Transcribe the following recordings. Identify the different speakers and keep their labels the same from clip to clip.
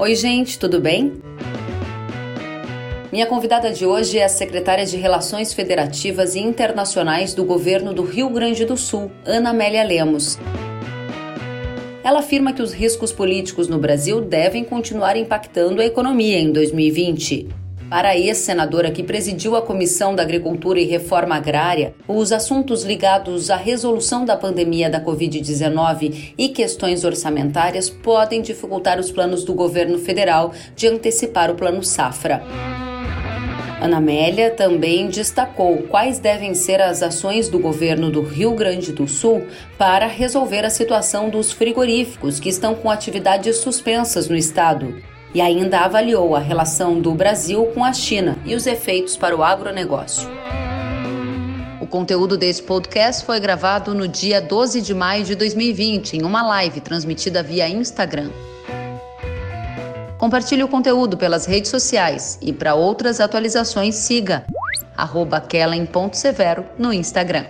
Speaker 1: Oi, gente, tudo bem? Minha convidada de hoje é a secretária de Relações Federativas e Internacionais do governo do Rio Grande do Sul, Ana Amélia Lemos. Ela afirma que os riscos políticos no Brasil devem continuar impactando a economia em 2020. Para a ex-senadora que presidiu a Comissão da Agricultura e Reforma Agrária, os assuntos ligados à resolução da pandemia da Covid-19 e questões orçamentárias podem dificultar os planos do governo federal de antecipar o Plano Safra. Ana Amélia também destacou quais devem ser as ações do governo do Rio Grande do Sul para resolver a situação dos frigoríficos que estão com atividades suspensas no estado. E ainda avaliou a relação do Brasil com a China e os efeitos para o agronegócio. O conteúdo desse podcast foi gravado no dia 12 de maio de 2020, em uma live transmitida via Instagram. Compartilhe o conteúdo pelas redes sociais e para outras atualizações siga kellen.severo no Instagram.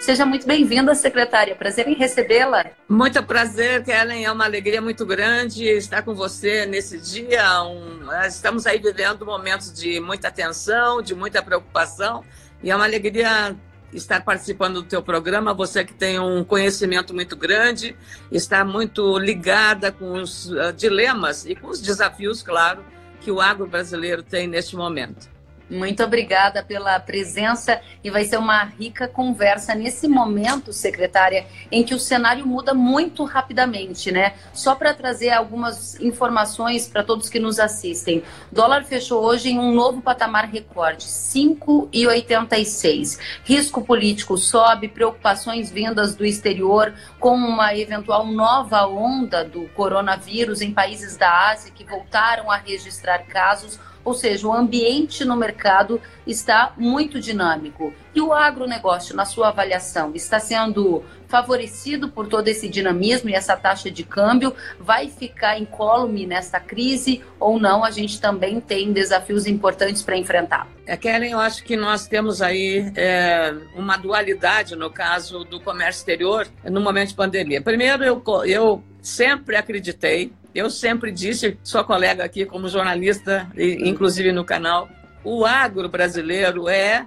Speaker 1: Seja muito bem-vinda, secretária. Prazer em recebê-la.
Speaker 2: Muito prazer, Kellen. É uma alegria muito grande estar com você nesse dia. Um... Estamos aí vivendo momentos de muita tensão, de muita preocupação. E é uma alegria estar participando do teu programa, você que tem um conhecimento muito grande, está muito ligada com os uh, dilemas e com os desafios, claro, que o agro brasileiro tem neste momento.
Speaker 1: Muito obrigada pela presença e vai ser uma rica conversa nesse momento, secretária, em que o cenário muda muito rapidamente, né? Só para trazer algumas informações para todos que nos assistem. O dólar fechou hoje em um novo patamar recorde, 5,86. Risco político sobe, preocupações vindas do exterior com uma eventual nova onda do coronavírus em países da Ásia que voltaram a registrar casos ou seja, o ambiente no mercado está muito dinâmico. E o agronegócio, na sua avaliação, está sendo favorecido por todo esse dinamismo e essa taxa de câmbio? Vai ficar incólume nessa crise ou não? A gente também tem desafios importantes para enfrentar.
Speaker 2: É, Kellen, eu acho que nós temos aí é, uma dualidade no caso do comércio exterior no momento de pandemia. Primeiro, eu, eu sempre acreditei eu sempre disse, sua colega aqui como jornalista, inclusive no canal, o agro brasileiro é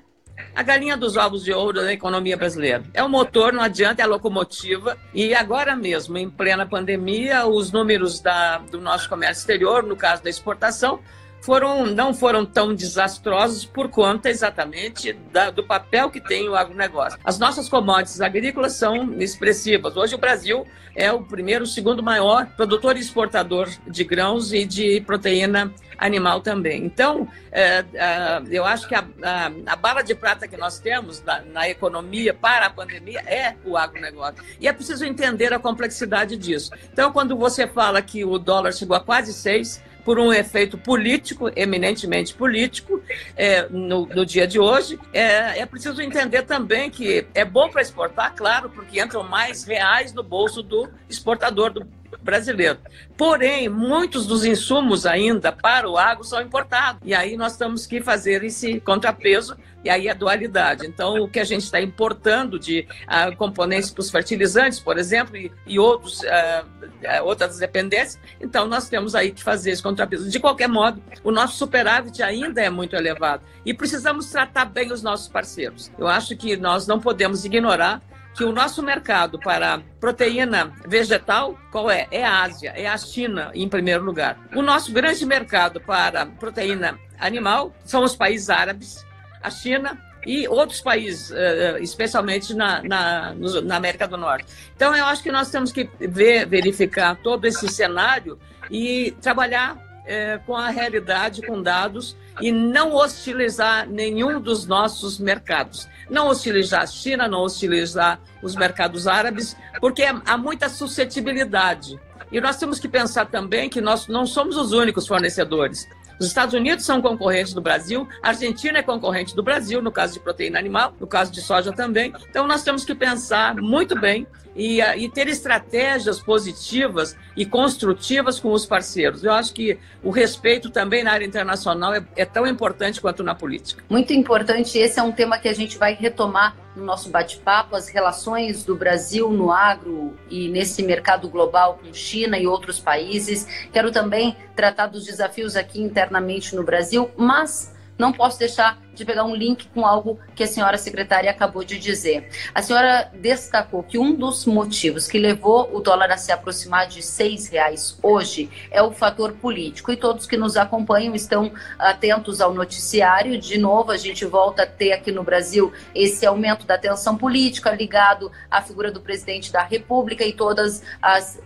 Speaker 2: a galinha dos ovos de ouro da economia brasileira. É o motor, não adianta, é a locomotiva. E agora mesmo, em plena pandemia, os números da, do nosso comércio exterior, no caso da exportação, foram, não foram tão desastrosos por conta exatamente da, do papel que tem o agronegócio. As nossas commodities agrícolas são expressivas. Hoje o Brasil é o primeiro, segundo maior produtor e exportador de grãos e de proteína animal também. Então, é, é, eu acho que a, a, a, bala de prata que nós temos na, na, economia para a pandemia é o agronegócio. E é preciso entender a complexidade disso. Então, quando você fala que o dólar chegou a quase seis, por um efeito político, eminentemente político, é, no, no, dia de hoje. É, é preciso entender também que é bom para exportar, claro, porque entram mais reais no bolso do exportador do brasileiro. Porém, muitos dos insumos ainda para o agro são importados. E aí nós temos que fazer esse contrapeso e aí a dualidade. Então, o que a gente está importando de uh, componentes para os fertilizantes, por exemplo, e, e outros, uh, outras dependências, então nós temos aí que fazer esse contrapeso. De qualquer modo, o nosso superávit ainda é muito elevado e precisamos tratar bem os nossos parceiros. Eu acho que nós não podemos ignorar que o nosso mercado para proteína vegetal, qual é? É a Ásia, é a China em primeiro lugar. O nosso grande mercado para proteína animal são os países árabes, a China e outros países, eh, eh, especialmente na, na, na, América do Norte. Então, eu acho que nós temos que ver, verificar todo esse cenário e trabalhar é, com a realidade, com dados, e não hostilizar nenhum dos nossos mercados. Não hostilizar a China, não hostilizar os mercados árabes, porque há muita suscetibilidade. E nós temos que pensar também que nós não somos os únicos fornecedores. Os Estados Unidos são concorrentes do Brasil, a Argentina é concorrente do Brasil, no caso de proteína animal, no caso de soja também. Então, nós temos que pensar muito bem e, e, ter estratégias positivas e construtivas com os parceiros. Eu acho que o respeito também na área internacional é, é tão importante quanto na política.
Speaker 1: Muito importante. Esse é um tema que a gente vai retomar no nosso bate-papo, as relações do Brasil no agro e nesse mercado global com China e outros países. Quero também tratar dos desafios aqui internamente no Brasil, mas não posso deixar de pegar um link com algo que a senhora secretária acabou de dizer. A senhora destacou que um dos motivos que levou o dólar a se aproximar de seis reais hoje é o fator político. E todos que nos acompanham estão atentos ao noticiário. De novo, a gente volta a ter aqui no Brasil esse aumento da tensão política ligado à figura do presidente da República e todos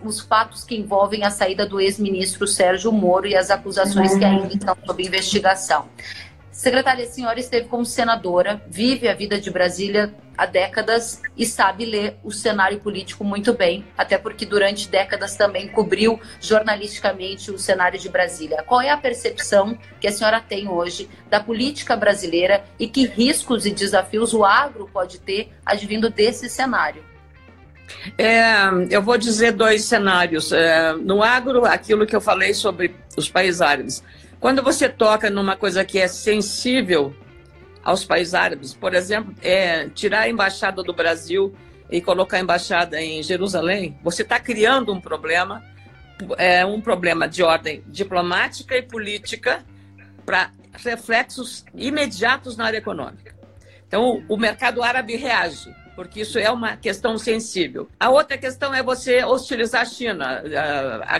Speaker 1: os fatos que envolvem a saída do ex-ministro Sérgio Moro e as acusações que ainda estão sob investigação. Secretária, a senhora esteve como senadora, vive a vida de Brasília há décadas e sabe ler o cenário político muito bem, até porque durante décadas também cobriu jornalisticamente o cenário de Brasília. Qual é a percepção que a senhora tem hoje da política brasileira e que riscos e desafios o agro pode ter advindo desse cenário?
Speaker 2: É, eu vou dizer dois cenários. É, no agro, aquilo que eu falei sobre os países árabes. Quando você toca numa coisa que é sensível aos países árabes, por exemplo, é tirar a embaixada do Brasil e colocar a embaixada em Jerusalém, você está criando um problema, é um problema de ordem diplomática e política para reflexos imediatos na área econômica. Então, o mercado árabe reage porque isso é uma questão sensível. A outra questão é você hostilizar a China,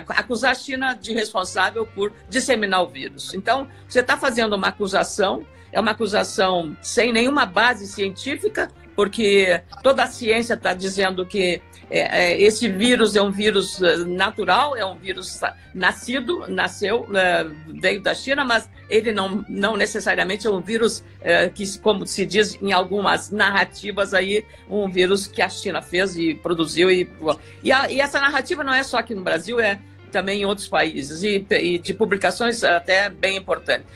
Speaker 2: acusar a China de responsável por disseminar o vírus. Então, você está fazendo uma acusação, é uma acusação sem nenhuma base científica, porque toda a ciência está dizendo que é, é, esse vírus é um vírus é, natural, é um vírus nascido, nasceu, é, veio da China, mas ele não, não necessariamente é um vírus é, que, como se diz em algumas narrativas aí, um vírus que a China fez e produziu. E, e, a, e essa narrativa não é só aqui no Brasil, é também em outros países, e, e de publicações até bem importantes.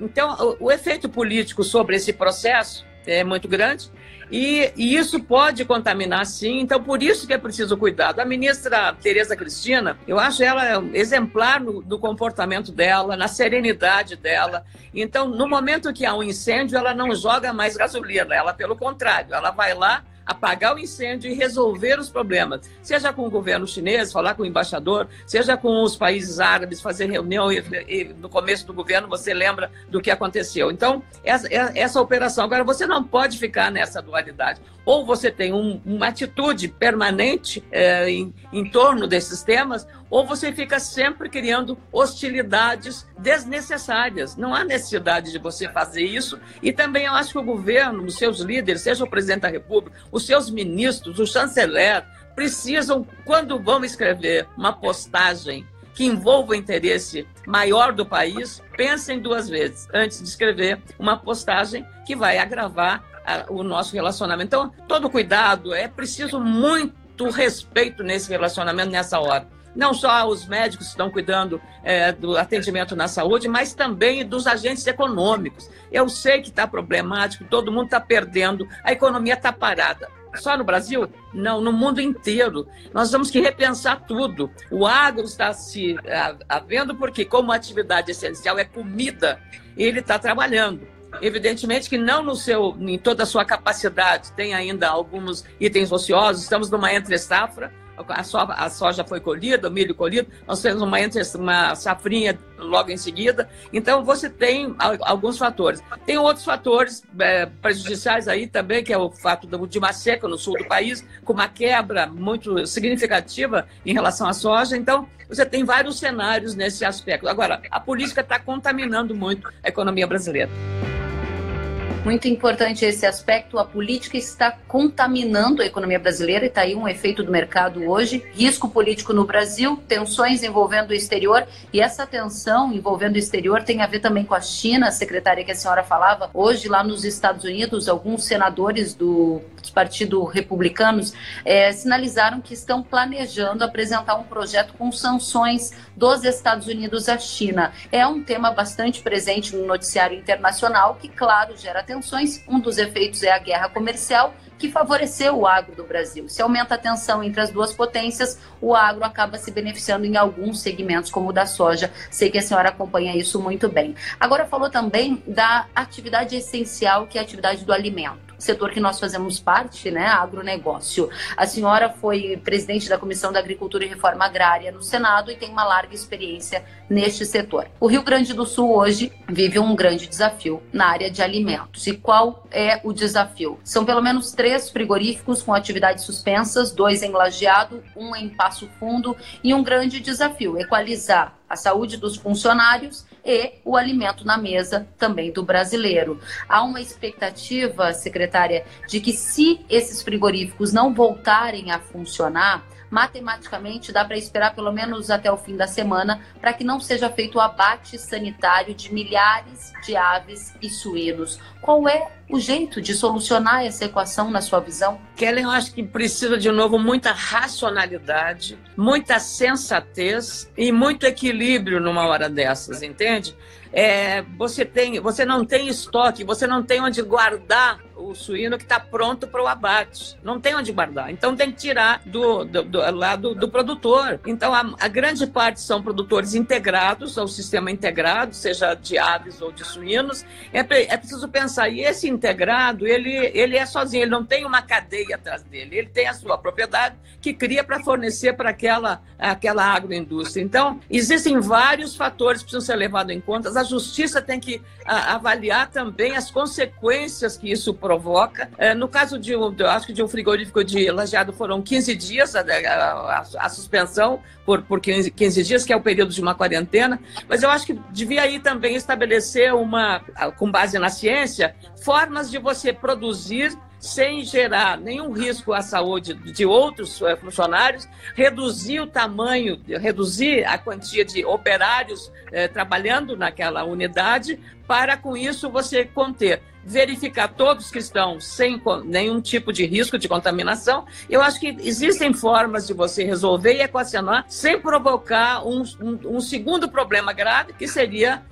Speaker 2: Então, o, o efeito político sobre esse processo é muito grande. E, e, isso pode contaminar, sim. Então, por isso que é preciso cuidado. A ministra Tereza Cristina, eu acho ela exemplar no, no comportamento dela, na serenidade dela. Então, no momento que há um incêndio, ela não joga mais gasolina. Ela, pelo contrário, ela vai lá apagar o incêndio e resolver os problemas, seja com o governo chinês, falar com o embaixador, seja com os países árabes, fazer reunião e, e no começo do governo você lembra do que aconteceu. Então, essa, essa operação. Agora, você não pode ficar nessa dualidade. Ou você tem um, uma atitude permanente é, em, em torno desses temas, ou você fica sempre criando hostilidades desnecessárias. Não há necessidade de você fazer isso. E também eu acho que o governo, os seus líderes, seja o presidente da República, os seus ministros, o chanceler, precisam, quando vão escrever uma postagem que envolva o interesse maior do país, pensem duas vezes antes de escrever uma postagem que vai agravar a, o nosso relacionamento. Então, todo cuidado, é preciso muito respeito nesse relacionamento nessa hora não só os médicos que estão cuidando é, do atendimento na saúde, mas também dos agentes econômicos. Eu sei que está problemático, todo mundo está perdendo, a economia está parada. Só no Brasil? Não, no mundo inteiro. Nós temos que repensar tudo. O agro está se havendo porque, como atividade essencial é comida, ele está trabalhando. Evidentemente que não no seu, em toda a sua capacidade, tem ainda alguns itens ociosos, estamos numa entre-safra, a soja, a soja foi colhida, o milho colhido, nós temos uma, uma safrinha logo em seguida. Então, você tem alguns fatores. Tem outros fatores é, prejudiciais aí também, que é o fato de uma seca no sul do país, com uma quebra muito significativa em relação à soja. Então, você tem vários cenários nesse aspecto. Agora, a política está contaminando muito a economia brasileira.
Speaker 1: Muito importante esse aspecto. A política está contaminando a economia brasileira e está aí um efeito do mercado hoje. Risco político no Brasil, tensões envolvendo o exterior e essa tensão envolvendo o exterior tem a ver também com a China, a secretária que a senhora falava. Hoje, lá nos Estados Unidos, alguns senadores do Partido Republicanos é, sinalizaram que estão planejando apresentar um projeto com sanções dos Estados Unidos à China. É um tema bastante presente no noticiário internacional que, claro, gera tensões. Um dos efeitos é a guerra comercial que favoreceu o agro do Brasil. Se aumenta a tensão entre as duas potências, o agro acaba se beneficiando em alguns segmentos, como o da soja. Sei que a senhora acompanha isso muito bem. Agora falou também da atividade essencial, que é a atividade do alimento setor que nós fazemos parte, né, agronegócio. A senhora foi presidente da Comissão da Agricultura e Reforma Agrária no Senado e tem uma larga experiência neste setor. O Rio Grande do Sul hoje vive um grande desafio na área de alimentos. E qual é o desafio? São pelo menos três frigoríficos com atividades suspensas, dois em Lajeado, um em Passo Fundo e um grande desafio, equalizar a saúde dos funcionários e o alimento na mesa também do brasileiro. Há uma expectativa, secretária, de que se esses frigoríficos não voltarem a funcionar, matematicamente dá para esperar pelo menos até o fim da semana para que não seja feito o abate sanitário de milhares de aves e suínos. Qual é o jeito de solucionar essa equação na sua visão?
Speaker 2: Kellen, eu acho que precisa de novo muita racionalidade, muita sensatez e muito equilíbrio numa hora dessas, entende? É, você tem, você não tem estoque, você não tem onde guardar o suíno que está pronto para o abate. Não tem onde guardar. Então tem que tirar do, do, do lá do, do, produtor. Então a, a, grande parte são produtores integrados ao sistema integrado, seja de aves ou de suínos. É, é preciso pensar. E esse integrado, ele, ele é sozinho, ele não tem uma cadeia atrás dele. Ele tem a sua propriedade que cria para fornecer para aquela, aquela agroindústria. Então, existem vários fatores que precisam ser levados em conta. A justiça tem que a, avaliar também as consequências que isso provoca. É, no caso de um, acho que de um frigorífico de lajeado foram 15 dias a, a, a suspensão por, por 15, 15, dias, que é o período de uma quarentena, mas eu acho que devia aí também estabelecer uma, com base na ciência, formas de você produzir sem gerar nenhum risco à saúde de outros eh, funcionários, reduzir o tamanho, reduzir a quantia de operários eh, trabalhando naquela unidade, para com isso você conter verificar todos que estão sem nenhum tipo de risco de contaminação. Eu acho que existem formas de você resolver e equacionar sem provocar um, um, um segundo problema grave, que seria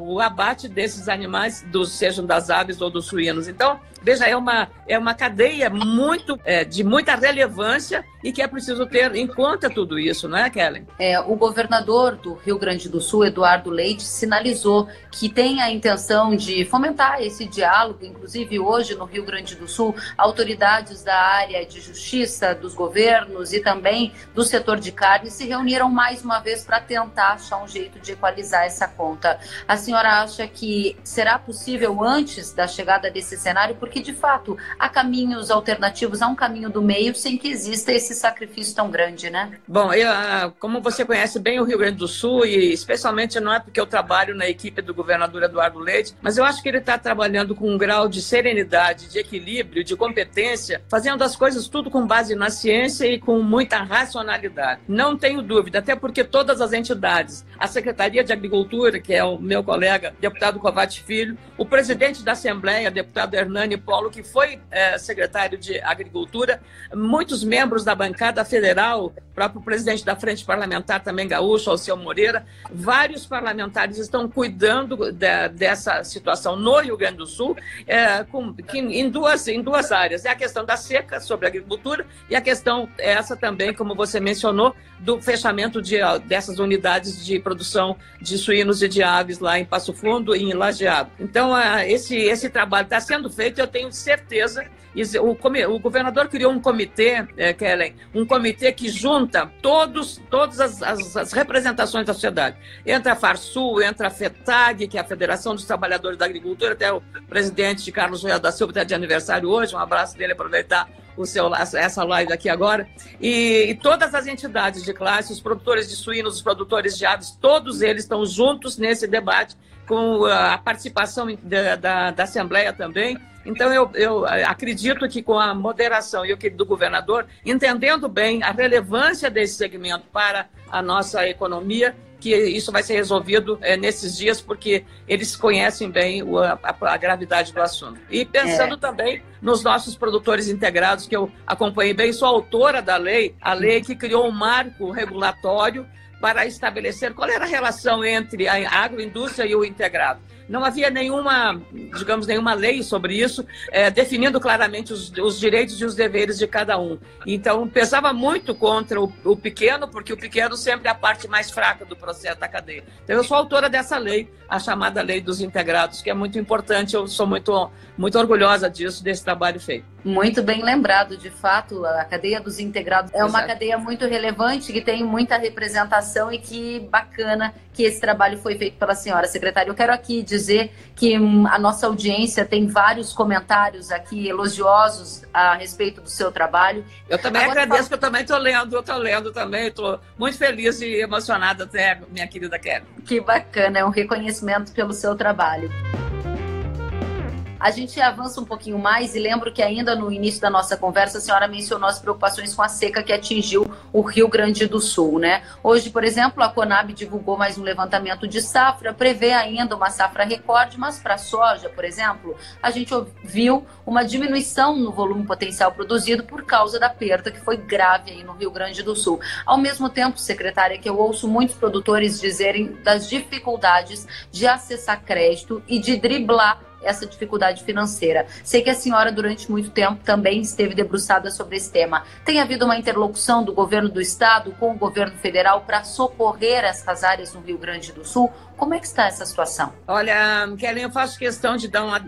Speaker 2: o abate desses animais, dos, sejam das aves ou dos suínos. Então, veja, é uma, é uma cadeia muito é, de muita relevância e que é preciso ter em conta tudo isso, não é, Kellen?
Speaker 1: É, o governador do Rio Grande do Sul, Eduardo Leite, sinalizou que tem a intenção de fomentar esse diálogo, inclusive hoje no Rio Grande do Sul, autoridades da área de justiça, dos governos e também do setor de carne se reuniram mais uma vez para tentar achar um jeito de equalizar essa conta. A senhora acha que será possível antes da chegada desse cenário? Porque, de fato, há caminhos alternativos, há um caminho do meio sem que exista esse sacrifício tão grande, né?
Speaker 2: Bom, eu, ah, como você conhece bem o Rio Grande do Sul, e especialmente não é porque eu trabalho na equipe do governador Eduardo Leite, mas eu acho que ele está trabalhando com um grau de serenidade, de equilíbrio, de competência, fazendo as coisas tudo com base na ciência e com muita racionalidade. Não tenho dúvida, até porque todas as entidades, a Secretaria de Agricultura, que é o meu colega, deputado Covate Filho, o presidente da Assembleia, deputado Hernani Polo, que foi é, secretário de Agricultura, muitos membros da bancada federal, próprio presidente da Frente Parlamentar também gaúcho, Alceu Moreira, vários parlamentares estão cuidando de, dessa situação no Rio Grande do Sul, é, com, que, em, duas, em duas áreas. É a questão da seca sobre a agricultura e a questão essa também, como você mencionou, do fechamento de, dessas unidades de produção de suínos e de aves lá em Passo Fundo e em Lajeado. Então, esse, esse trabalho está sendo feito eu tenho certeza. O, o governador criou um comitê, é, Kellen, um comitê que junta todos, todas as, as, as representações da sociedade. Entra a Farsul, entra a FETAG, que é a Federação dos Trabalhadores da Agricultura, até o presidente Carlos Royal da Silva está de aniversário hoje, um abraço dele, aproveitar o seu, essa live aqui agora, e, e, todas as entidades de classe, os produtores de suínos, os produtores de aves, todos eles estão juntos nesse debate, com a participação da, da, da Assembleia também. Então, eu, eu, acredito que com a moderação e o que do governador, entendendo bem a relevância desse segmento para a nossa economia, que isso vai ser resolvido é, nesses dias, porque eles conhecem bem o, a, a, gravidade do assunto. E pensando é. também nos nossos produtores integrados, que eu acompanhei bem, sou autora da lei, a lei que criou um marco regulatório para estabelecer qual era a relação entre a agroindústria e o integrado. Não havia nenhuma, digamos, nenhuma lei sobre isso, é, definindo claramente os, os, direitos e os deveres de cada um. Então, pesava muito contra o, o, pequeno, porque o pequeno sempre é a parte mais fraca do processo da cadeia. Então, eu sou autora dessa lei, a chamada Lei dos Integrados, que é muito importante, eu sou muito, muito orgulhosa disso, desse trabalho feito.
Speaker 1: Muito bem lembrado, de fato, a cadeia dos integrados é uma Exato. cadeia muito relevante, que tem muita representação e que bacana que esse trabalho foi feito pela senhora secretária. Eu quero aqui dizer que hum, a nossa audiência tem vários comentários aqui elogiosos a respeito do seu trabalho.
Speaker 2: Eu também Agora, agradeço, que eu também estou lendo, eu estou lendo também, estou muito feliz e emocionada até, minha querida Kelly.
Speaker 1: Que bacana, é um reconhecimento pelo seu trabalho. A gente avança um pouquinho mais e lembro que ainda no início da nossa conversa a senhora mencionou as preocupações com a seca que atingiu o Rio Grande do Sul, né? Hoje, por exemplo, a Conab divulgou mais um levantamento de safra, prevê ainda uma safra recorde, mas para soja, por exemplo, a gente viu uma diminuição no volume potencial produzido por causa da perda que foi grave aí no Rio Grande do Sul. Ao mesmo tempo, secretária, que eu ouço muitos produtores dizerem das dificuldades de acessar crédito e de driblar essa dificuldade financeira. Sei que a senhora, durante muito tempo, também esteve debruçada sobre esse tema. Tem havido uma interlocução do governo do estado com o governo federal para socorrer essas áreas no Rio Grande do Sul? Como é que está essa situação?
Speaker 2: Olha, Kellen, eu faço questão de dar uma.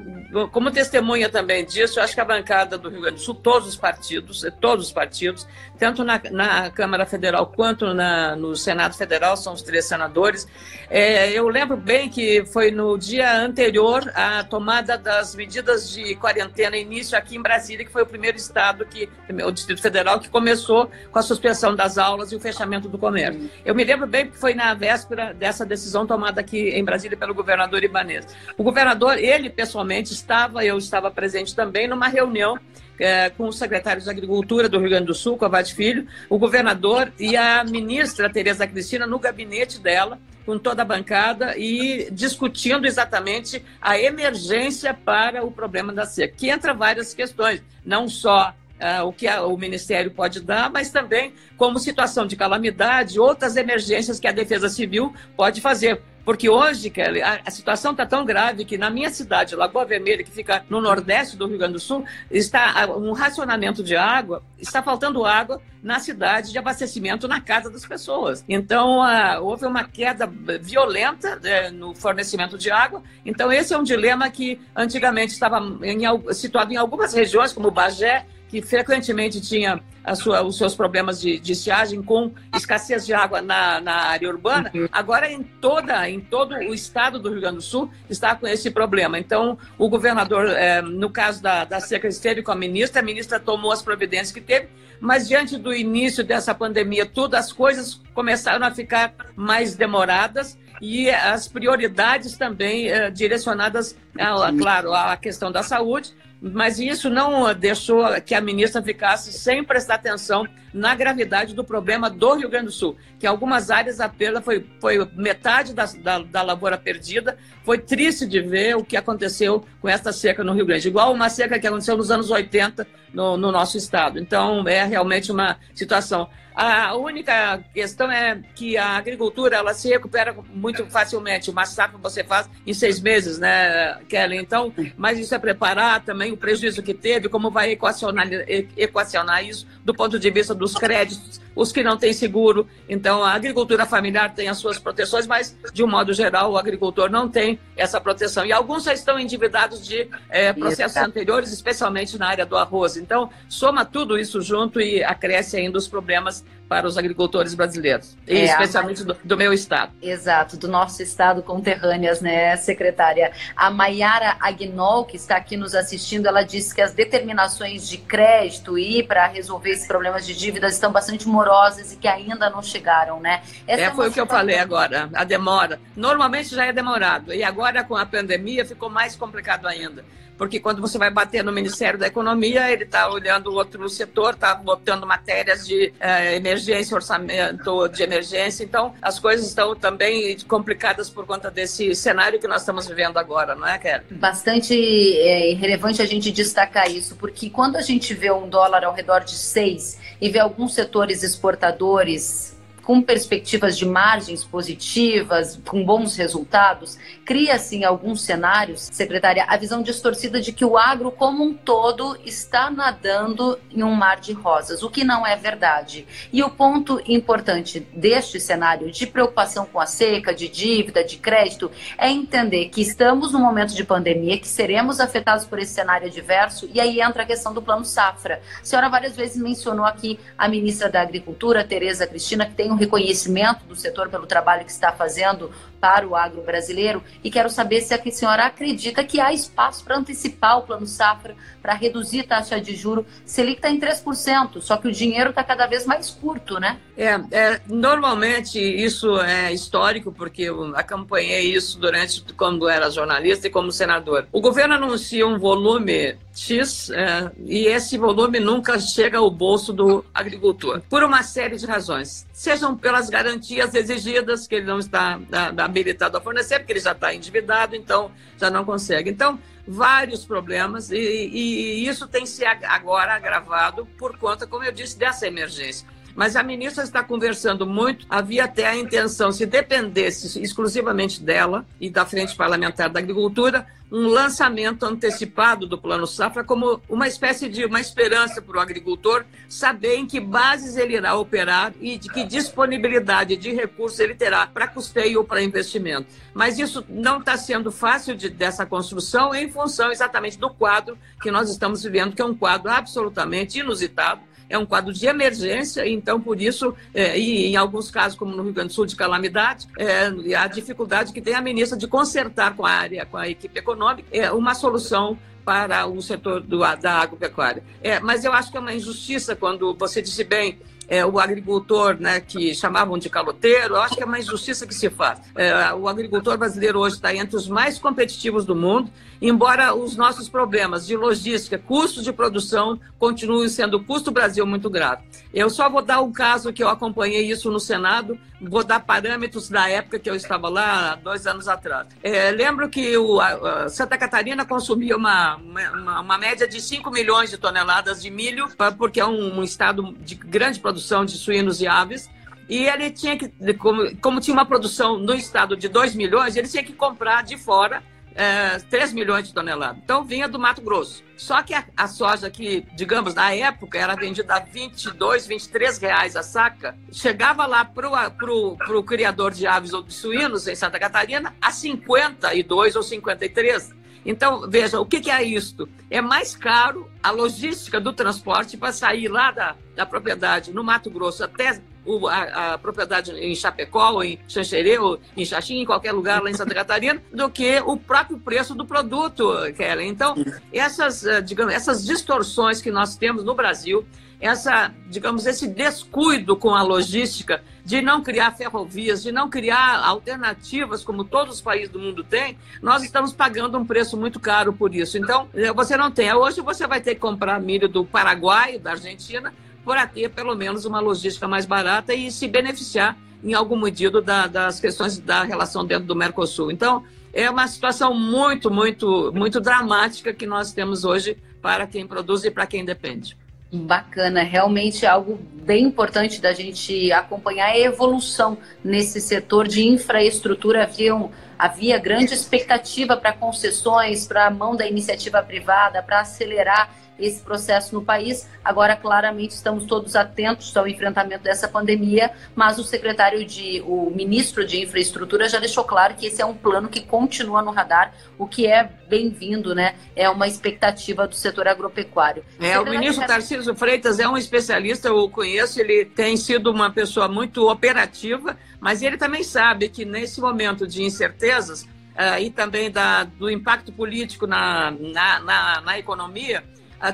Speaker 2: Como testemunha também disso, eu acho que a bancada do Rio Grande do Sul, todos os partidos, todos os partidos, tanto na, na Câmara Federal quanto na, no Senado Federal, são os três senadores. É, eu lembro bem que foi no dia anterior à tomada das medidas de quarentena, início aqui em Brasília, que foi o primeiro estado, que, o Distrito Federal, que começou com a suspensão das aulas e o fechamento do comércio. Eu me lembro bem que foi na véspera dessa decisão tomada aqui em Brasília pelo governador Ibanez. O governador, ele pessoalmente estava, eu estava presente também, numa reunião é, com os secretários de Agricultura do Rio Grande do Sul, com a Vade Filho, o governador e a ministra Tereza Cristina no gabinete dela, com toda a bancada e discutindo exatamente a emergência para o problema da seca, que entra várias questões, não só Uh, o que a, o Ministério pode dar, mas também como situação de calamidade, outras emergências que a Defesa Civil pode fazer. Porque hoje, Kelly, a, a situação está tão grave que na minha cidade, Lagoa Vermelha, que fica no nordeste do Rio Grande do Sul, está um racionamento de água, está faltando água na cidade de abastecimento na casa das pessoas. Então, houve uma queda violenta né, no fornecimento de água. Então, esse é um dilema que antigamente estava em, situado em algumas regiões, como Bagé, que frequentemente tinha sua, os seus problemas de, de estiagem com escassez de água na, na área urbana, uhum. agora em, toda, em todo o estado do Rio Grande do Sul está com esse problema. Então, o governador, é, no caso da, da seca, esteve com a ministra, a ministra tomou as providências que teve, mas diante do início dessa pandemia, tudo, as coisas começaram a ficar mais demoradas e as prioridades também é, direcionadas, a, claro, à questão da saúde, mas isso não deixou que a ministra ficasse sem prestar atenção na gravidade do problema do Rio Grande do Sul, que em algumas áreas a perda foi, foi metade da, da, da lavoura perdida. Foi triste de ver o que aconteceu com esta seca no Rio Grande, igual uma seca que aconteceu nos anos 80 no, no nosso estado. Então, é realmente uma situação. A única questão é que a agricultura ela se recupera muito facilmente. Uma safra você faz em seis meses, né, Kelly? Então, mas isso é preparar também o prejuízo que teve, como vai equacionar, equacionar isso do ponto de vista dos créditos os que não têm seguro. Então, a agricultura familiar tem as suas proteções, mas, de um modo geral, o agricultor não tem essa proteção. E alguns já estão endividados de é, processos anteriores, especialmente na área do arroz. Então, soma tudo isso junto e acresce ainda os problemas para os agricultores brasileiros, é, especialmente do, do, meu estado.
Speaker 1: Exato, do nosso estado conterrâneas, né, secretária? A Maiara Agnol, que está aqui nos assistindo, ela disse que as determinações de crédito e para resolver esses problemas de dívidas estão bastante morosas e que ainda não chegaram, né?
Speaker 2: Essa é, foi o que eu falei agora, a demora. Normalmente já é demorado, e agora com a pandemia ficou mais complicado ainda porque quando você vai bater no Ministério da Economia, ele está olhando outro setor, está botando matérias de eh, emergência, orçamento de emergência. Então, as coisas estão também complicadas por conta desse cenário que nós estamos vivendo agora, não é, Kelly?
Speaker 1: Bastante é, relevante a gente destacar isso, porque quando a gente vê um dólar ao redor de seis e vê alguns setores exportadores com perspectivas de margens positivas, com bons resultados, cria-se em alguns cenários, secretária, a visão distorcida de que o agro como um todo está nadando em um mar de rosas, o que não é verdade. E o ponto importante deste cenário de preocupação com a seca, de dívida, de crédito, é entender que estamos num momento de pandemia, que seremos afetados por esse cenário adverso, e aí entra a questão do plano safra. A senhora várias vezes mencionou aqui a ministra da Agricultura, Tereza Cristina, que tem reconhecimento do setor pelo trabalho que está fazendo para o agro brasileiro e quero saber se a senhora acredita que há espaço para antecipar o plano safra, para reduzir a taxa de juro. Selic está em 3%, só que o dinheiro está cada vez mais curto, né?
Speaker 2: É, é, normalmente isso é histórico, porque eu acompanhei isso durante quando era jornalista e como senador. O governo anuncia um volume X é, e esse volume nunca chega ao bolso do agricultor, por uma série de razões. Sejam pelas garantias exigidas, que ele não está da, da habilitado a fornecer, porque ele já está endividado, então já não consegue. Então, vários problemas, e, e, isso tem se agora agravado por conta, como eu disse, dessa emergência. Mas a ministra está conversando muito. Havia até a intenção, se dependesse exclusivamente dela e da Frente Parlamentar da Agricultura, um lançamento antecipado do Plano Safra como uma espécie de uma esperança para o agricultor saber em que bases ele irá operar e de que disponibilidade de recursos ele terá para custeio ou para investimento. Mas isso não está sendo fácil de, dessa construção em função exatamente do quadro que nós estamos vivendo, que é um quadro absolutamente inusitado é um quadro de emergência, então, por isso, é, e em alguns casos, como no Rio Grande do Sul, de calamidade, é, a dificuldade que tem a ministra de consertar com a área, com a equipe econômica, é uma solução para o setor do, da agropecuária. É, mas eu acho que é uma injustiça quando você disse bem é, o agricultor, né, que chamavam de caloteiro, eu acho que é uma injustiça que se faz. É, o agricultor brasileiro hoje está entre os mais competitivos do mundo, embora os nossos problemas de logística, custos de produção, continuem sendo custo Brasil muito grave. Eu só vou dar um caso que eu acompanhei isso no Senado, vou dar parâmetros da época que eu estava lá, dois anos atrás. É, lembro que o, a, Santa Catarina consumia uma, uma, uma, média de 5 milhões de toneladas de milho, porque é um, um estado de grande produção de suínos e aves, e ele tinha que, como, como tinha uma produção no estado de 2 milhões, ele tinha que comprar de fora é, 3 milhões de toneladas. Então vinha do Mato Grosso. Só que a, a, soja que, digamos, na época era vendida a 22, 23 reais a saca, chegava lá para o criador de aves ou de suínos em Santa Catarina a 52 ou 53. Então, veja, o que, que é isto? É mais caro a logística do transporte para sair lá da, da propriedade no Mato Grosso até o, a, a, propriedade em Chapecó, em Xanxerê, ou em Xaxim, em qualquer lugar lá em Santa Catarina, do que o próprio preço do produto, Kellen. Então, essas, eh, digamos, essas distorções que nós temos no Brasil, essa, digamos, esse descuido com a logística de não criar ferrovias, de não criar alternativas como todos os países do mundo têm, nós estamos pagando um preço muito caro por isso. Então, eh, você não tem. Hoje você vai ter que comprar milho do Paraguai, da Argentina, para ter pelo menos uma logística mais barata e se beneficiar em algum medida da, das questões da relação dentro do Mercosul. Então, é uma situação muito, muito, muito dramática que nós temos hoje para quem produz e para quem depende.
Speaker 1: Bacana, realmente algo bem importante da gente acompanhar é a evolução nesse setor de infraestrutura. Havia, um, havia grande expectativa para concessões, para a mão da iniciativa privada, para acelerar esse processo no país. Agora, claramente, estamos todos atentos ao enfrentamento dessa pandemia, mas o secretário de, o ministro de Infraestrutura já deixou claro que esse é um plano que continua no radar, o que é bem-vindo, né? É uma expectativa do setor agropecuário.
Speaker 2: É, o ministro Tarcísio Freitas é um especialista, eu o conheço, ele tem sido uma pessoa muito operativa, mas ele também sabe que nesse momento de incertezas, uh, e também da, do impacto político na, na, na, na economia,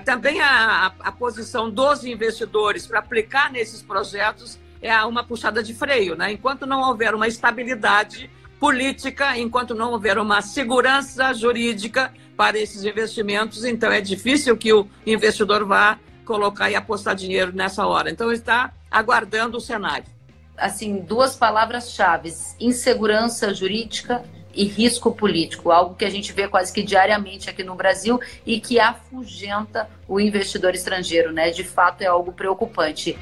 Speaker 2: também a, a, posição dos investidores para aplicar nesses projetos é uma puxada de freio. Né? Enquanto não houver uma estabilidade política, enquanto não houver uma segurança jurídica para esses investimentos, então é difícil que o investidor vá colocar e apostar dinheiro nessa hora. Então, está aguardando o cenário.
Speaker 1: Assim, duas palavras-chave: insegurança jurídica e risco político, algo que a gente vê quase que diariamente aqui no Brasil e que afugenta o investidor estrangeiro, né? De fato é algo preocupante.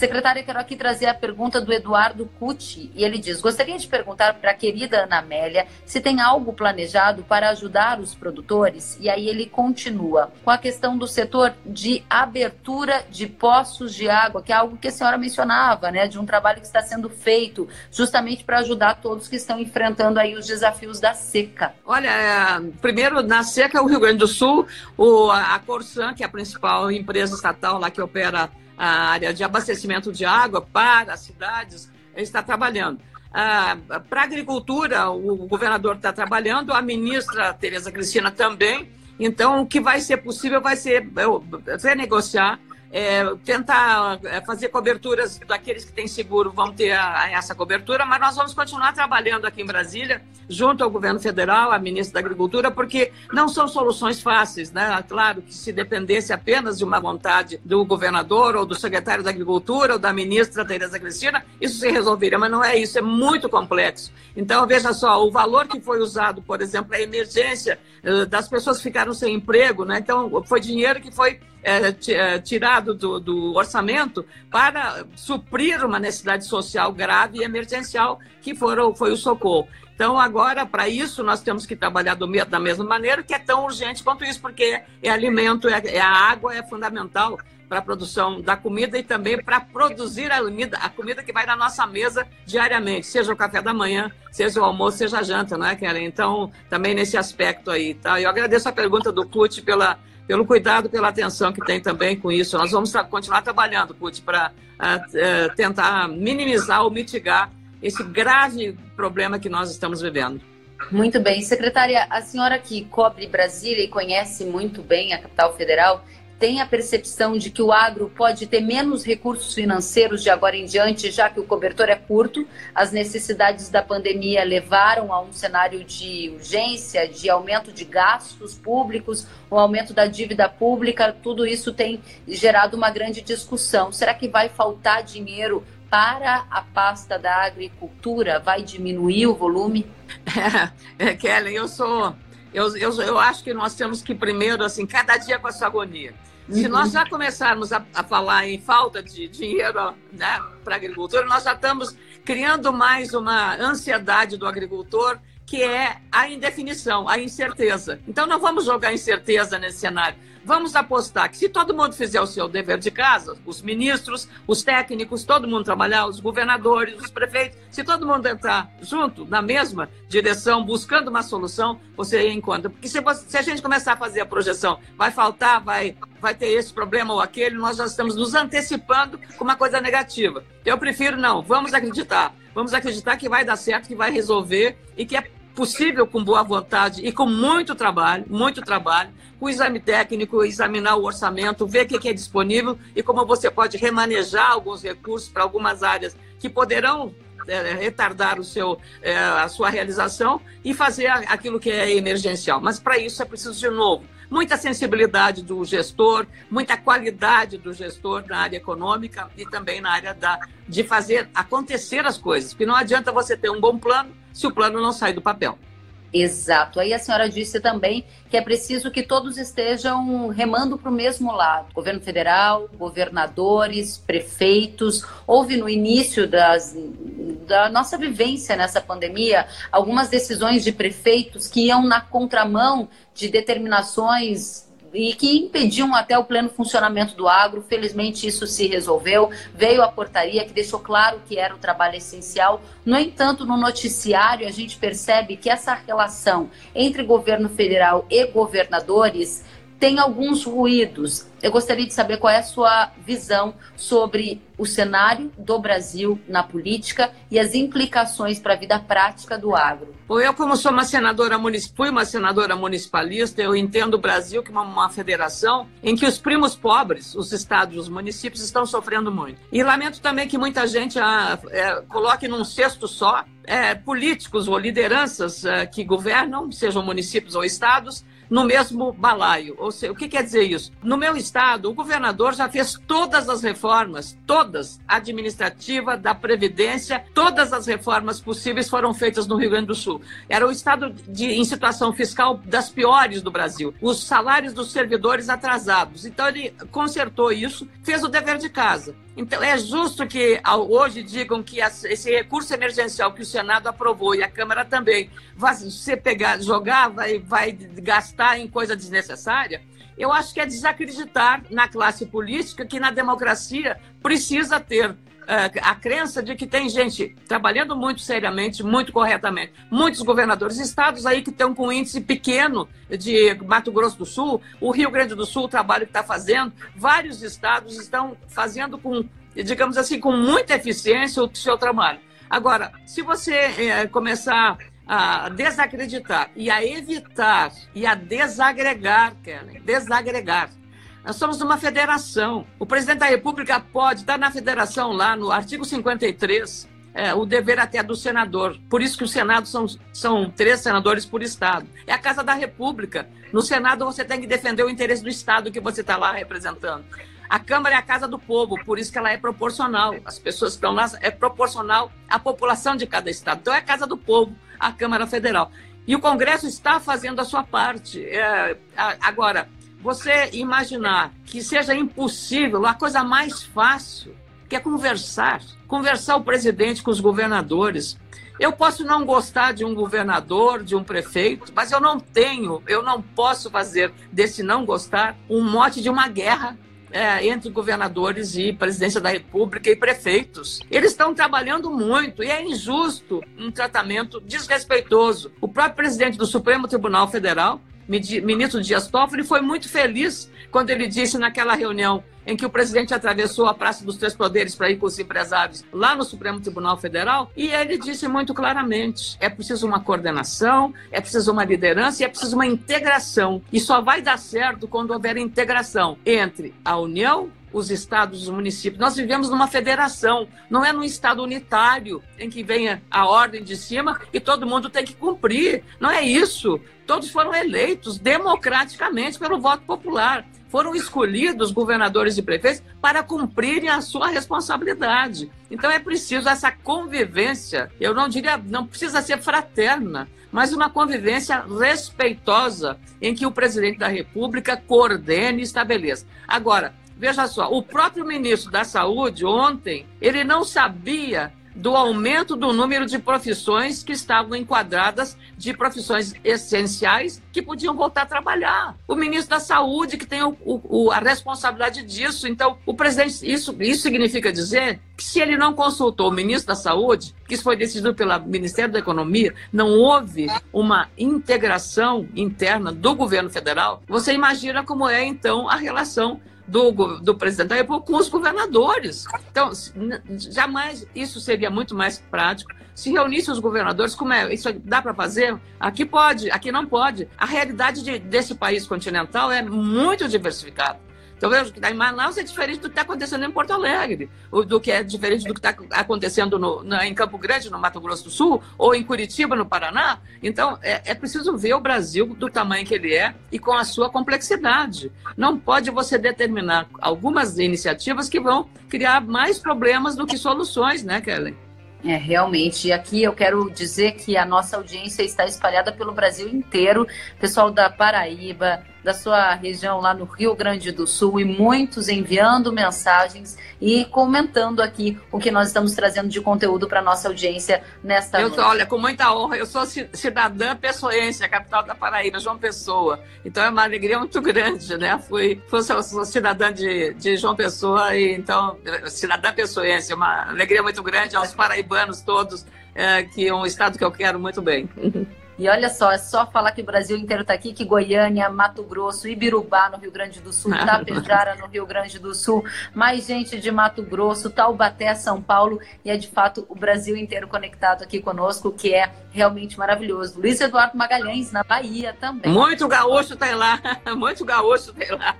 Speaker 1: Secretária, quero aqui trazer a pergunta do Eduardo Cucci, e ele diz: Gostaria de perguntar para a querida Ana Amélia se tem algo planejado para ajudar os produtores. E aí ele continua com a questão do setor de abertura de poços de água, que é algo que a senhora mencionava, né? De um trabalho que está sendo feito justamente para ajudar todos que estão enfrentando aí os desafios da seca.
Speaker 2: Olha, primeiro, na seca, o Rio Grande do Sul, o, a Corsan, que é a principal empresa estatal lá que opera a área de abastecimento de água para as cidades, está trabalhando. Ah, para a agricultura, o governador está trabalhando, a ministra Tereza Cristina também. Então, o que vai ser possível vai ser renegociar é, tentar é, fazer coberturas daqueles que têm seguro vão ter a, a essa cobertura, mas nós vamos continuar trabalhando aqui em Brasília, junto ao governo federal, à ministra da Agricultura, porque não são soluções fáceis, né? Claro que se dependesse apenas de uma vontade do governador ou do secretário da Agricultura ou da ministra Tereza Cristina, isso se resolveria, mas não é isso, é muito complexo. Então, veja só, o valor que foi usado, por exemplo, a emergência eh, das pessoas que ficaram sem emprego, né? Então, foi dinheiro que foi é, é, tirado do, do, orçamento para suprir uma necessidade social grave e emergencial que foram, foi o socorro. Então, agora, para isso, nós temos que trabalhar do, da mesma maneira, que é tão urgente quanto isso, porque é alimento, é, é a água é fundamental para a produção da comida e também para produzir a comida, a comida que vai na nossa mesa diariamente, seja o café da manhã, seja o almoço, seja a janta, não é, Karen? Então, também nesse aspecto aí, tá? Eu agradeço a pergunta do CUT pela pelo cuidado, pela atenção que tem também com isso. Nós vamos continuar trabalhando, Puti, para uh, uh, tentar minimizar ou mitigar esse grave problema que nós estamos vivendo.
Speaker 1: Muito bem. Secretária, a senhora que cobre Brasília e conhece muito bem a capital federal, tem a percepção de que o agro pode ter menos recursos financeiros de agora em diante, já que o cobertor é curto, as necessidades da pandemia levaram a um cenário de urgência, de aumento de gastos públicos, um aumento da dívida pública, tudo isso tem gerado uma grande discussão. Será que vai faltar dinheiro para a pasta da agricultura? Vai diminuir o volume?
Speaker 2: É, é, Kelly, eu sou. Eu, eu, eu acho que nós temos que primeiro, assim, cada dia com a sua agonia. Se nós já começarmos a, a falar em falta de dinheiro né, para a agricultura, nós já estamos criando mais uma ansiedade do agricultor, que é a indefinição, a incerteza. Então, não vamos jogar incerteza nesse cenário. Vamos apostar que se todo mundo fizer o seu dever de casa, os ministros, os técnicos, todo mundo trabalhar, os governadores, os prefeitos, se todo mundo entrar junto, na mesma direção, buscando uma solução, você encontra. Porque se, você, se a gente começar a fazer a projeção, vai faltar, vai, vai ter esse problema ou aquele, nós já estamos nos antecipando com uma coisa negativa. Eu prefiro não, vamos acreditar. Vamos acreditar que vai dar certo, que vai resolver e que é possível com boa vontade e com muito trabalho, muito trabalho, o exame técnico, examinar o orçamento, ver o que é disponível e como você pode remanejar alguns recursos para algumas áreas que poderão é, retardar o seu, é, a sua realização e fazer aquilo que é emergencial. Mas para isso é preciso, de novo, muita sensibilidade do gestor, muita qualidade do gestor na área econômica e também na área da, de fazer acontecer as coisas. Porque não adianta você ter um bom plano se o plano não sai do papel.
Speaker 1: Exato. Aí a senhora disse também que é preciso que todos estejam remando para o mesmo lado. Governo federal, governadores, prefeitos. Houve no início das, da nossa vivência nessa pandemia algumas decisões de prefeitos que iam na contramão de determinações e que impediam até o pleno funcionamento do agro. Felizmente, isso se resolveu. Veio a portaria que deixou claro que era o trabalho essencial. No entanto, no noticiário, a gente percebe que essa relação entre governo federal e governadores tem alguns ruídos. Eu gostaria de saber qual é a sua visão sobre o cenário do Brasil na política e as implicações para a vida prática do agro.
Speaker 2: Eu, como sou uma senadora uma senadora municipalista, eu entendo o Brasil como uma federação em que os primos pobres, os estados e os municípios, estão sofrendo muito. E lamento também que muita gente ah, é, coloque num cesto só é, políticos ou lideranças é, que governam, sejam municípios ou estados, no mesmo balaio. Ou seja, o que quer dizer isso? No meu estado, o governador já fez todas as reformas, todas, administrativa, da Previdência, todas as reformas possíveis foram feitas no Rio Grande do Sul. Era o estado de, em situação fiscal das piores do Brasil. Os salários dos servidores atrasados. Então, ele consertou isso, fez o dever de casa. Então, é justo que hoje digam que esse recurso emergencial que o Senado aprovou e a Câmara também, você pegar, jogar, vai, vai gastar em coisa desnecessária? Eu acho que é desacreditar na classe política que na democracia precisa ter a crença de que tem gente trabalhando muito seriamente, muito corretamente. Muitos governadores, estados aí que estão com um índice pequeno de Mato Grosso do Sul, o Rio Grande do Sul, o trabalho que está fazendo, vários estados estão fazendo com, digamos assim, com muita eficiência o seu trabalho. Agora, se você é, começar a desacreditar e a evitar e a desagregar, Kellen, desagregar nós somos uma federação. O presidente da República pode estar na federação lá no artigo 53, é, o dever até do senador. Por isso que o Senado são, são três senadores por Estado. É a Casa da República. No Senado você tem que defender o interesse do Estado que você está lá representando. A Câmara é a casa do povo, por isso que ela é proporcional. As pessoas que estão lá é proporcional à população de cada estado. Então é a casa do povo, a Câmara Federal. E o Congresso está fazendo a sua parte. É, agora, você imaginar que seja impossível, a coisa mais fácil, que é conversar. Conversar o presidente com os governadores. Eu posso não gostar de um governador, de um prefeito, mas eu não tenho, eu não posso fazer desse não gostar um mote de uma guerra é, entre governadores e presidência da República e prefeitos. Eles estão trabalhando muito e é injusto um tratamento desrespeitoso. O próprio presidente do Supremo Tribunal Federal ministro Dias Toffoli foi muito feliz quando ele disse naquela reunião em que o presidente atravessou a Praça dos Três Poderes para ir com os empresários lá no Supremo Tribunal Federal, e ele disse muito claramente: é preciso uma coordenação, é preciso uma liderança e é preciso uma integração. E só vai dar certo quando houver integração entre a União, os estados, os municípios. Nós vivemos numa federação, não é num estado unitário em que venha a ordem de cima e todo mundo tem que cumprir. Não é isso. Todos foram eleitos democraticamente pelo voto popular. Foram escolhidos governadores e prefeitos para cumprirem a sua responsabilidade. Então é preciso essa convivência. Eu não diria, não precisa ser fraterna, mas uma convivência respeitosa em que o presidente da República coordene e estabeleça. Agora, Veja só, o próprio ministro da Saúde, ontem, ele não sabia do aumento do número de profissões que estavam enquadradas de profissões essenciais que podiam voltar a trabalhar. O ministro da Saúde, que tem o, o, a responsabilidade disso. Então, o presidente, isso, isso significa dizer que se ele não consultou o ministro da Saúde, que isso foi decidido pelo Ministério da Economia, não houve uma integração interna do governo federal, você imagina como é, então, a relação do, do presidente da República com os governadores. Então, jamais isso seria muito mais prático se reunisse os governadores. Como é? Isso dá para fazer? Aqui pode, aqui não pode. A realidade de, desse país continental é muito diversificada. Então, veja que em Manaus é diferente do que está acontecendo em Porto Alegre, do que é diferente do que está acontecendo no, em Campo Grande, no Mato Grosso do Sul, ou em Curitiba, no Paraná. Então, é, é preciso ver o Brasil do tamanho que ele é e com a sua complexidade. Não pode você determinar algumas iniciativas que vão criar mais problemas do que soluções, né, Kellen?
Speaker 1: É, realmente. E aqui eu quero dizer que a nossa audiência está espalhada pelo Brasil inteiro. Pessoal da Paraíba, da sua região lá no Rio Grande do Sul e muitos enviando mensagens e comentando aqui o que nós estamos trazendo de conteúdo para nossa audiência nesta
Speaker 2: eu, noite. Olha, com muita honra, eu sou cidadã pessoense, a capital da Paraíba, João Pessoa. Então é uma alegria muito grande, né? Fui, fui sou cidadã de, de João Pessoa e então cidadã pessoense, uma alegria muito grande aos paraibanos todos, é, que é um estado que eu quero muito bem.
Speaker 1: E olha só, é só falar que o Brasil inteiro está aqui, que Goiânia, Mato Grosso, Ibirubá, no Rio Grande do Sul, Tapejara, no Rio Grande do Sul, mais gente de Mato Grosso, Taubaté, São Paulo, e é de fato o Brasil inteiro conectado aqui conosco, que é realmente maravilhoso. Luiz Eduardo Magalhães, na Bahia também.
Speaker 2: Muito gaúcho tem lá, muito gaúcho tem lá.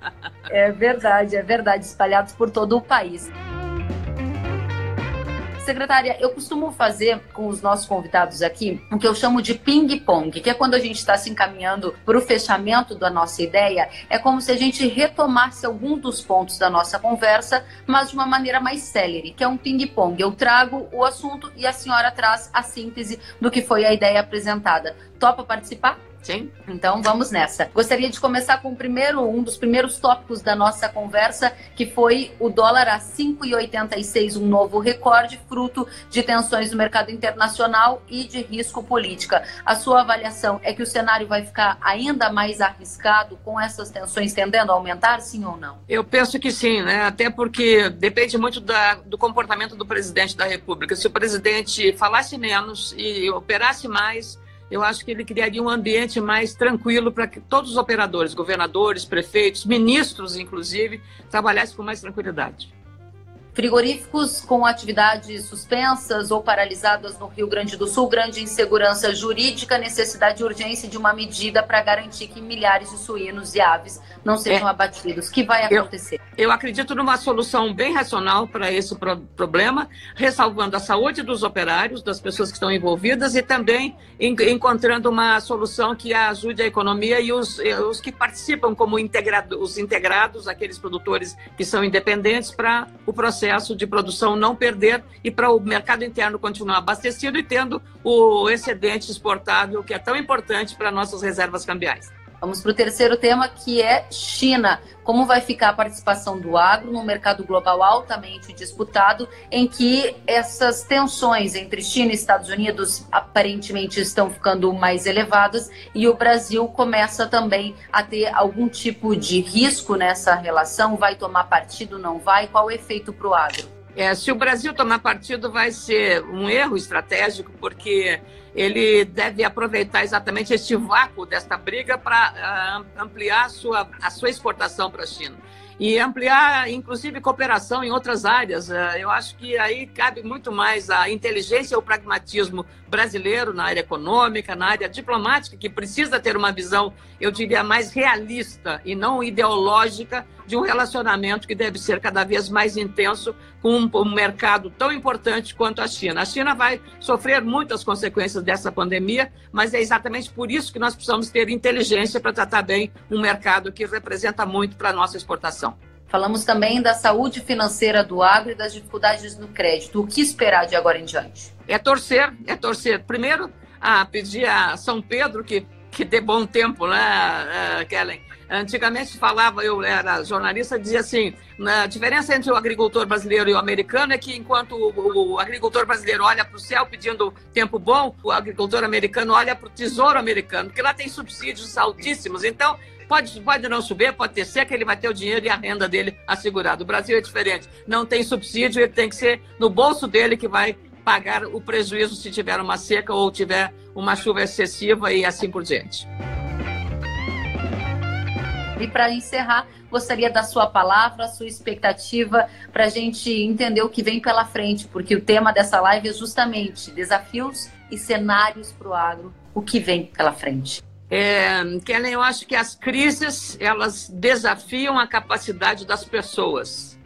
Speaker 1: É verdade, é verdade, espalhados por todo o país. Secretária, eu costumo fazer com os nossos convidados aqui o que eu chamo de ping-pong, que é quando a gente está se encaminhando para o fechamento da nossa ideia, é como se a gente retomasse algum dos pontos da nossa conversa, mas de uma maneira mais célere, que é um ping-pong. Eu trago o assunto e a senhora traz a síntese do que foi a ideia apresentada. Topa participar?
Speaker 2: Sim.
Speaker 1: Então vamos nessa. Gostaria de começar com o primeiro, um dos primeiros tópicos da nossa conversa, que foi o dólar a 5,86, um novo recorde, fruto de tensões no mercado internacional e de risco política. A sua avaliação é que o cenário vai ficar ainda mais arriscado com essas tensões tendendo a aumentar, sim ou não?
Speaker 2: Eu penso que sim, né? Até porque depende muito da, do comportamento do presidente da República. Se o presidente falasse menos e operasse mais, eu acho que ele criaria um ambiente mais tranquilo para que todos os operadores, governadores, prefeitos, ministros, inclusive, trabalhassem com mais tranquilidade.
Speaker 1: Frigoríficos com atividades suspensas ou paralisadas no Rio Grande do Sul, grande insegurança jurídica, necessidade e urgência de uma medida para garantir que milhares de suínos e aves não sejam é. abatidos. O que vai acontecer?
Speaker 2: Eu, eu, acredito numa solução bem racional para esse pro problema, ressalvando a saúde dos operários, das pessoas que estão envolvidas e também en encontrando uma solução que ajude a economia e os, os que participam como integrado, os integrados, aqueles produtores que são independentes, para o processo processo de produção não perder e para o mercado interno continuar abastecido e tendo o excedente exportável, que é tão importante para nossas reservas cambiais.
Speaker 1: Vamos para o terceiro tema, que é China. Como vai ficar a participação do agro no mercado global altamente disputado, em que essas tensões entre China e Estados Unidos aparentemente estão ficando mais elevadas e o Brasil começa também a ter algum tipo de risco nessa relação? Vai tomar partido, não vai? Qual o efeito para o agro?
Speaker 2: É, se o Brasil tomar partido, vai ser um erro estratégico, porque ele deve aproveitar exatamente este vácuo desta briga para uh, ampliar a sua, a sua exportação para a China e ampliar, inclusive, cooperação em outras áreas. Uh, eu acho que aí cabe muito mais a inteligência e o pragmatismo brasileiro na área econômica, na área diplomática, que precisa ter uma visão, eu diria, mais realista e não ideológica de um relacionamento que deve ser cada vez mais intenso com um, mercado tão importante quanto a China. A China vai sofrer muitas consequências dessa pandemia, mas é exatamente por isso que nós precisamos ter inteligência para tratar bem um mercado que representa muito para a nossa exportação.
Speaker 1: Falamos também da saúde financeira do agro e das dificuldades no crédito. O que esperar de agora em diante?
Speaker 2: É torcer, é torcer. Primeiro, a pedir a São Pedro que, que dê bom tempo, né, eh, Kellen? Antigamente falava, eu era jornalista, dizia assim: a diferença entre o agricultor brasileiro e o americano é que enquanto o, o agricultor brasileiro olha para o céu pedindo tempo bom, o agricultor americano olha para o tesouro americano, porque lá tem subsídios altíssimos. Então, pode, pode não subir, pode ter seca, ele vai ter o dinheiro e a renda dele assegurado. O Brasil é diferente. Não tem subsídio, ele tem que ser no bolso dele que vai pagar o prejuízo se tiver uma seca ou tiver uma chuva excessiva e assim por diante.
Speaker 1: E para encerrar, gostaria da sua palavra, sua expectativa para a gente entender o que vem pela frente, porque o tema dessa live é justamente desafios e cenários para o agro, o que vem pela frente.
Speaker 2: É, Kellen, eu acho que as crises elas desafiam a capacidade das pessoas,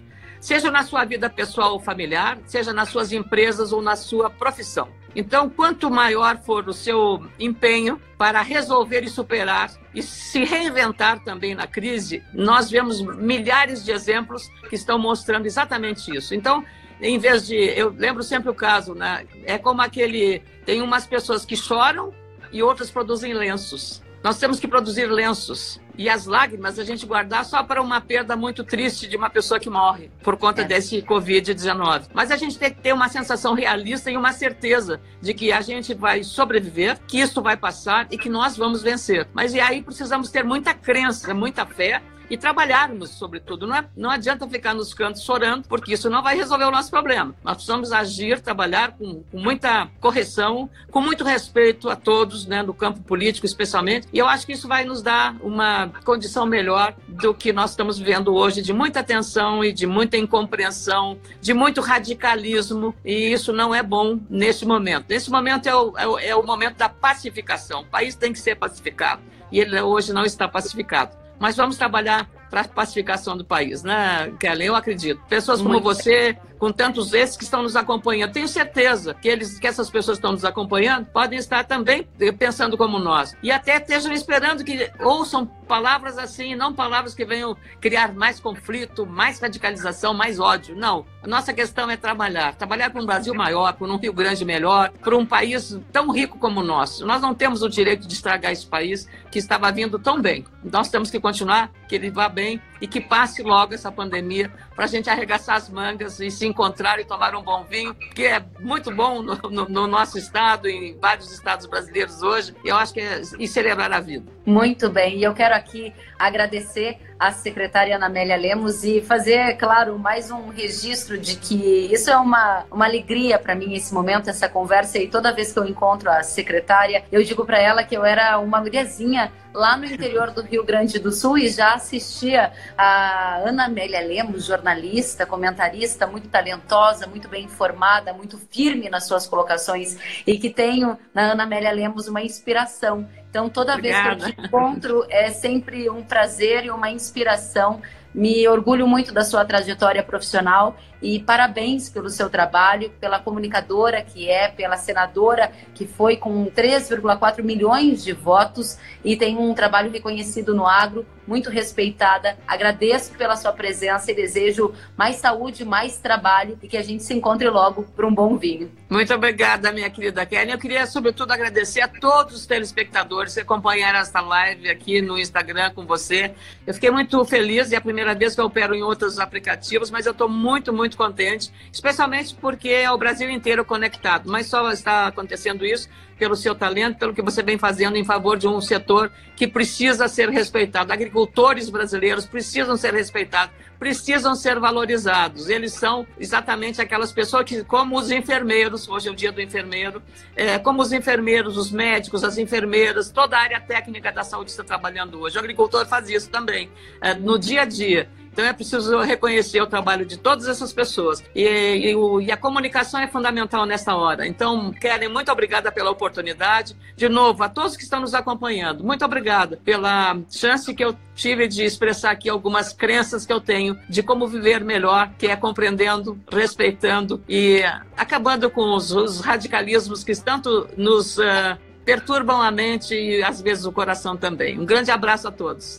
Speaker 2: seja na sua vida pessoal ou familiar, seja nas suas empresas ou na sua profissão. Então, quanto maior for o seu empenho para resolver e superar e se reinventar também na crise, nós vemos milhares de exemplos que estão mostrando exatamente isso. Então, em vez de. Eu lembro sempre o caso, né? É como aquele. Tem umas pessoas que choram e outras produzem lenços. Nós temos que produzir lenços e as lágrimas a gente guardar só para uma perda muito triste de uma pessoa que morre por conta é. desse Covid-19. Mas a gente tem que ter uma sensação realista e uma certeza de que a gente vai sobreviver, que isso vai passar e que nós vamos vencer. Mas e aí precisamos ter muita crença, muita fé e trabalharmos, sobretudo. Não, é, não adianta ficar nos cantos chorando, porque isso não vai resolver o nosso problema. Nós precisamos agir, trabalhar com, com muita correção, com muito respeito a todos, né, no campo político especialmente, e eu acho que isso vai nos dar uma condição melhor do que nós estamos vivendo hoje, de muita tensão e de muita incompreensão, de muito radicalismo, e isso não é bom nesse momento. Nesse momento é o, é o, é o momento da pacificação. O país tem que ser pacificado, e ele hoje não está pacificado mas vamos trabalhar para a pacificação do país, né, Kellen? Eu acredito. Pessoas como Muito você, com tantos esses que estão nos acompanhando. Tenho certeza que eles, que essas pessoas que estão nos acompanhando podem estar também pensando como nós e até estejam esperando que ouçam palavras assim, não palavras que venham criar mais conflito, mais radicalização, mais ódio. Não. A nossa questão é trabalhar, trabalhar para um Brasil maior, para um Rio Grande melhor, para um país tão rico como o nosso. Nós não temos o direito de estragar esse país que estava vindo tão bem. Nós temos que continuar, que ele vá bem e que passe logo essa pandemia para a gente arregaçar as mangas e se encontrar e tomar um bom vinho, que é muito bom no, no, no nosso estado, em vários estados brasileiros hoje, e eu acho que é, e celebrar a vida.
Speaker 1: Muito bem, e eu quero aqui agradecer a secretária Ana Amélia Lemos e fazer, claro, mais um registro de que isso é uma, uma alegria para mim esse momento, essa conversa. E toda vez que eu encontro a secretária, eu digo para ela que eu era uma guriazinha lá no interior do Rio Grande do Sul e já assistia a Ana Amélia Lemos, jornalista, comentarista, muito talentosa, muito bem informada, muito firme nas suas colocações e que tenho na Ana Amélia Lemos uma inspiração. Então, toda Obrigada. vez que eu te encontro, é sempre um prazer e uma inspiração. Me orgulho muito da sua trajetória profissional e parabéns pelo seu trabalho, pela comunicadora que é, pela senadora que foi com 3,4 milhões de votos e tem um trabalho reconhecido no agro, muito respeitada. Agradeço pela sua presença e desejo mais saúde, mais trabalho e que a gente se encontre logo para um bom vinho.
Speaker 2: Muito obrigada, minha querida Kelly. Eu queria, sobretudo, agradecer a todos os telespectadores que acompanharam esta live aqui no Instagram com você. Eu fiquei muito feliz e é a primeira vez que eu opero em outros aplicativos, mas eu estou muito, muito muito contente, especialmente porque é o Brasil inteiro conectado. Mas só está acontecendo isso pelo seu talento, pelo que você vem fazendo em favor de um setor que precisa ser respeitado. Agricultores brasileiros precisam ser respeitados, precisam ser valorizados. Eles são exatamente aquelas pessoas que, como os enfermeiros, hoje é o dia do enfermeiro, é, como os enfermeiros, os médicos, as enfermeiras, toda a área técnica da saúde está trabalhando hoje. O agricultor faz isso também, é, no dia a dia. Então é preciso reconhecer o trabalho de todas essas pessoas. E, e, e, a comunicação é fundamental nessa hora. Então, Kellen, muito obrigada pela oportunidade. De novo, a todos que estão nos acompanhando, muito obrigada pela chance que eu tive de expressar aqui algumas crenças que eu tenho de como viver melhor, que é compreendendo, respeitando e acabando com os, os radicalismos que tanto nos uh, perturbam a mente e às vezes o coração também. Um grande abraço a todos.